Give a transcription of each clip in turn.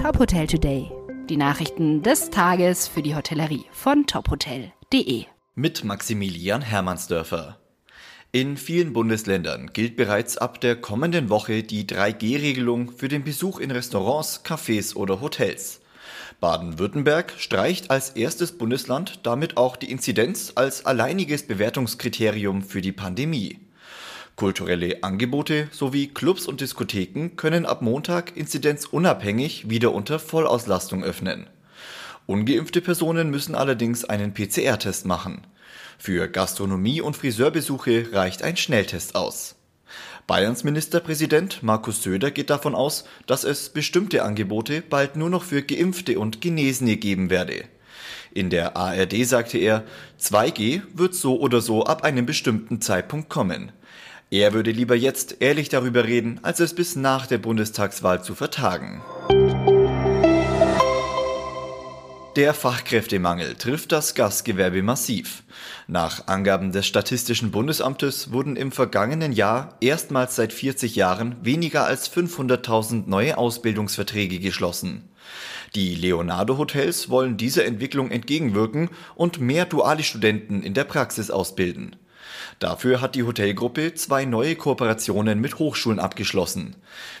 Top Hotel Today. Die Nachrichten des Tages für die Hotellerie von tophotel.de. Mit Maximilian Hermannsdörfer. In vielen Bundesländern gilt bereits ab der kommenden Woche die 3G-Regelung für den Besuch in Restaurants, Cafés oder Hotels. Baden-Württemberg streicht als erstes Bundesland damit auch die Inzidenz als alleiniges Bewertungskriterium für die Pandemie. Kulturelle Angebote sowie Clubs und Diskotheken können ab Montag inzidenzunabhängig wieder unter Vollauslastung öffnen. Ungeimpfte Personen müssen allerdings einen PCR-Test machen. Für Gastronomie und Friseurbesuche reicht ein Schnelltest aus. Bayerns Ministerpräsident Markus Söder geht davon aus, dass es bestimmte Angebote bald nur noch für Geimpfte und Genesene geben werde. In der ARD sagte er, 2G wird so oder so ab einem bestimmten Zeitpunkt kommen. Er würde lieber jetzt ehrlich darüber reden, als es bis nach der Bundestagswahl zu vertagen. Der Fachkräftemangel trifft das Gastgewerbe massiv. Nach Angaben des Statistischen Bundesamtes wurden im vergangenen Jahr erstmals seit 40 Jahren weniger als 500.000 neue Ausbildungsverträge geschlossen. Die Leonardo Hotels wollen dieser Entwicklung entgegenwirken und mehr duale Studenten in der Praxis ausbilden. Dafür hat die Hotelgruppe zwei neue Kooperationen mit Hochschulen abgeschlossen.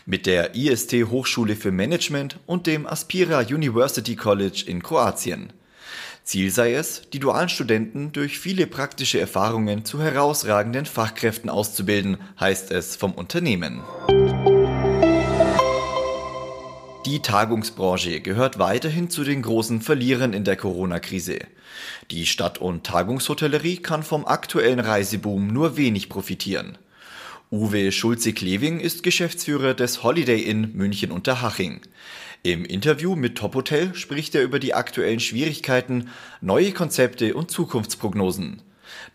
Mit der IST Hochschule für Management und dem Aspira University College in Kroatien. Ziel sei es, die dualen Studenten durch viele praktische Erfahrungen zu herausragenden Fachkräften auszubilden, heißt es vom Unternehmen. Die Tagungsbranche gehört weiterhin zu den großen Verlierern in der Corona-Krise. Die Stadt- und Tagungshotellerie kann vom aktuellen Reiseboom nur wenig profitieren. Uwe Schulze-Kleving ist Geschäftsführer des Holiday Inn München Unterhaching. Im Interview mit Top Hotel spricht er über die aktuellen Schwierigkeiten, neue Konzepte und Zukunftsprognosen.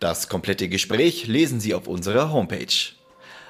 Das komplette Gespräch lesen Sie auf unserer Homepage.